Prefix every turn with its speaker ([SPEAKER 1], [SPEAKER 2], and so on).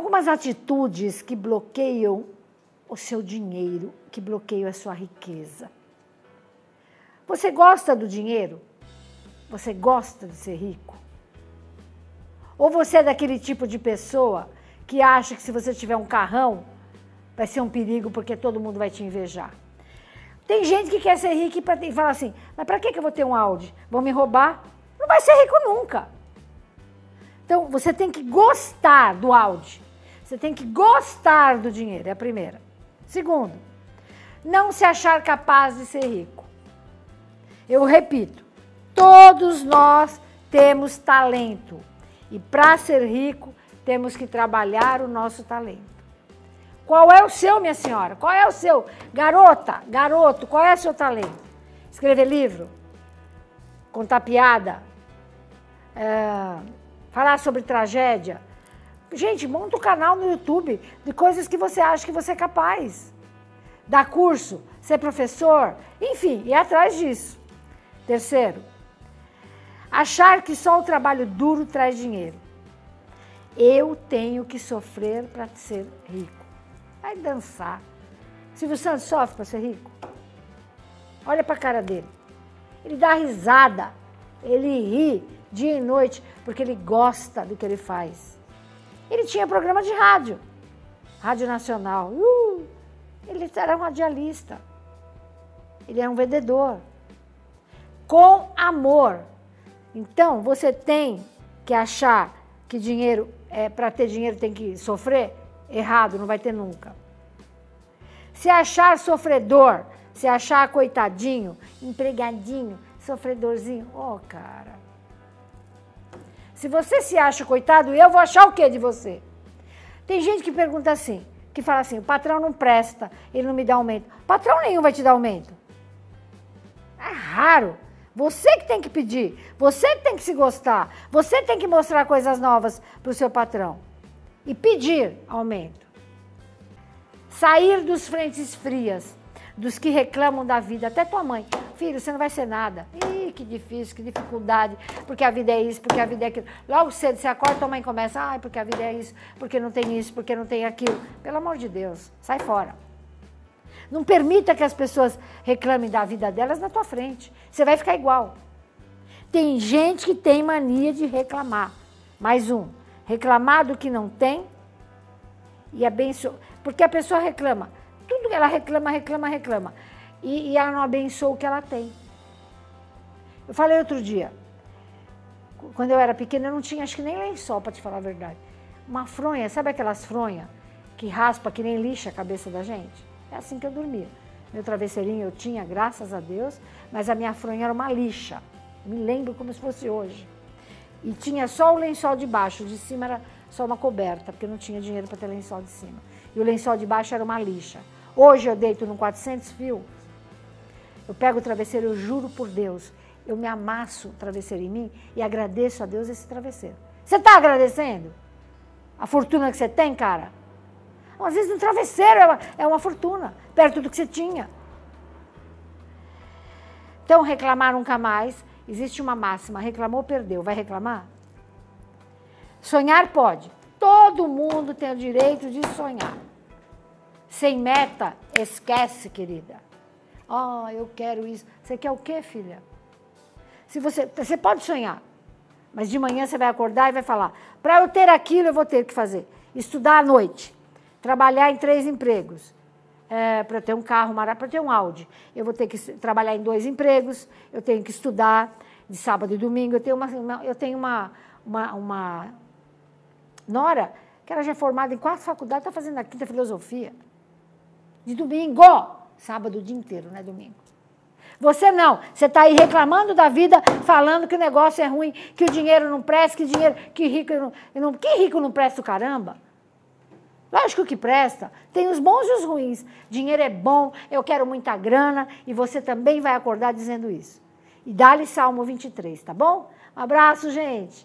[SPEAKER 1] algumas atitudes que bloqueiam o seu dinheiro, que bloqueiam a sua riqueza. Você gosta do dinheiro? Você gosta de ser rico? Ou você é daquele tipo de pessoa que acha que se você tiver um carrão, vai ser um perigo porque todo mundo vai te invejar? Tem gente que quer ser rico e fala assim: mas para que eu vou ter um Audi? Vão me roubar? Não vai ser rico nunca. Então você tem que gostar do Audi. Você tem que gostar do dinheiro, é a primeira. Segundo, não se achar capaz de ser rico. Eu repito, todos nós temos talento. E para ser rico, temos que trabalhar o nosso talento. Qual é o seu, minha senhora? Qual é o seu? Garota, garoto, qual é o seu talento? Escrever livro? Contar piada? É, falar sobre tragédia? Gente, monta um canal no YouTube de coisas que você acha que você é capaz. Dar curso, ser professor, enfim, ir atrás disso. Terceiro, achar que só o trabalho duro traz dinheiro. Eu tenho que sofrer para ser rico. Vai dançar. Silvio Santos sofre para ser rico? Olha para a cara dele. Ele dá risada, ele ri dia e noite, porque ele gosta do que ele faz. Ele tinha programa de rádio, Rádio Nacional. Uh, ele era um radialista. Ele era um vendedor. Com amor. Então, você tem que achar que dinheiro, é, para ter dinheiro tem que sofrer? Errado, não vai ter nunca. Se achar sofredor, se achar coitadinho, empregadinho, sofredorzinho, ó, oh, cara. Se você se acha coitado, eu vou achar o que de você? Tem gente que pergunta assim, que fala assim: o patrão não presta, ele não me dá aumento. Patrão nenhum vai te dar aumento. É raro. Você que tem que pedir, você que tem que se gostar, você tem que mostrar coisas novas para o seu patrão e pedir aumento. Sair dos frentes frias, dos que reclamam da vida, até tua mãe. Filho, você não vai ser nada. Ih, que difícil, que dificuldade, porque a vida é isso, porque a vida é aquilo. Logo cedo você acorda, tua mãe começa, ai, porque a vida é isso, porque não tem isso, porque não tem aquilo. Pelo amor de Deus, sai fora. Não permita que as pessoas reclamem da vida delas na tua frente. Você vai ficar igual. Tem gente que tem mania de reclamar. Mais um, reclamar do que não tem e abençoar. Porque a pessoa reclama. Tudo ela reclama, reclama, reclama e, e ela não abençoa o que ela tem. Eu falei outro dia, quando eu era pequena, eu não tinha, acho que nem lençol, para te falar a verdade. Uma fronha, sabe aquelas fronhas que raspa que nem lixa a cabeça da gente? É assim que eu dormia. Meu travesseirinho eu tinha, graças a Deus, mas a minha fronha era uma lixa. Me lembro como se fosse hoje. E tinha só o lençol de baixo, de cima era só uma coberta, porque não tinha dinheiro para ter lençol de cima. E o lençol de baixo era uma lixa. Hoje eu deito num 400 fio, eu pego o travesseiro, eu juro por Deus, eu me amasso o travesseiro em mim e agradeço a Deus esse travesseiro. Você está agradecendo? A fortuna que você tem, cara? Às vezes um travesseiro é uma, é uma fortuna, perto do que você tinha. Então, reclamar nunca mais. Existe uma máxima: reclamou, perdeu. Vai reclamar? Sonhar pode. Todo mundo tem o direito de sonhar. Sem meta, esquece, querida. Ah, oh, eu quero isso. Você quer o quê, filha? Se você, você pode sonhar, mas de manhã você vai acordar e vai falar: para eu ter aquilo, eu vou ter que fazer. Estudar à noite, trabalhar em três empregos. É, para ter um carro para ter um Audi, eu vou ter que trabalhar em dois empregos, eu tenho que estudar de sábado e domingo. Eu tenho uma, uma eu tenho uma, uma, uma nora que ela já é formada em quatro faculdades, está fazendo a quinta filosofia. De domingo! Sábado o dia inteiro, não é domingo. Você não. Você está aí reclamando da vida, falando que o negócio é ruim, que o dinheiro não presta, que dinheiro, que rico não. Que rico não presta o caramba? Lógico que presta. Tem os bons e os ruins. Dinheiro é bom, eu quero muita grana, e você também vai acordar dizendo isso. E dá-lhe Salmo 23, tá bom? Um abraço, gente.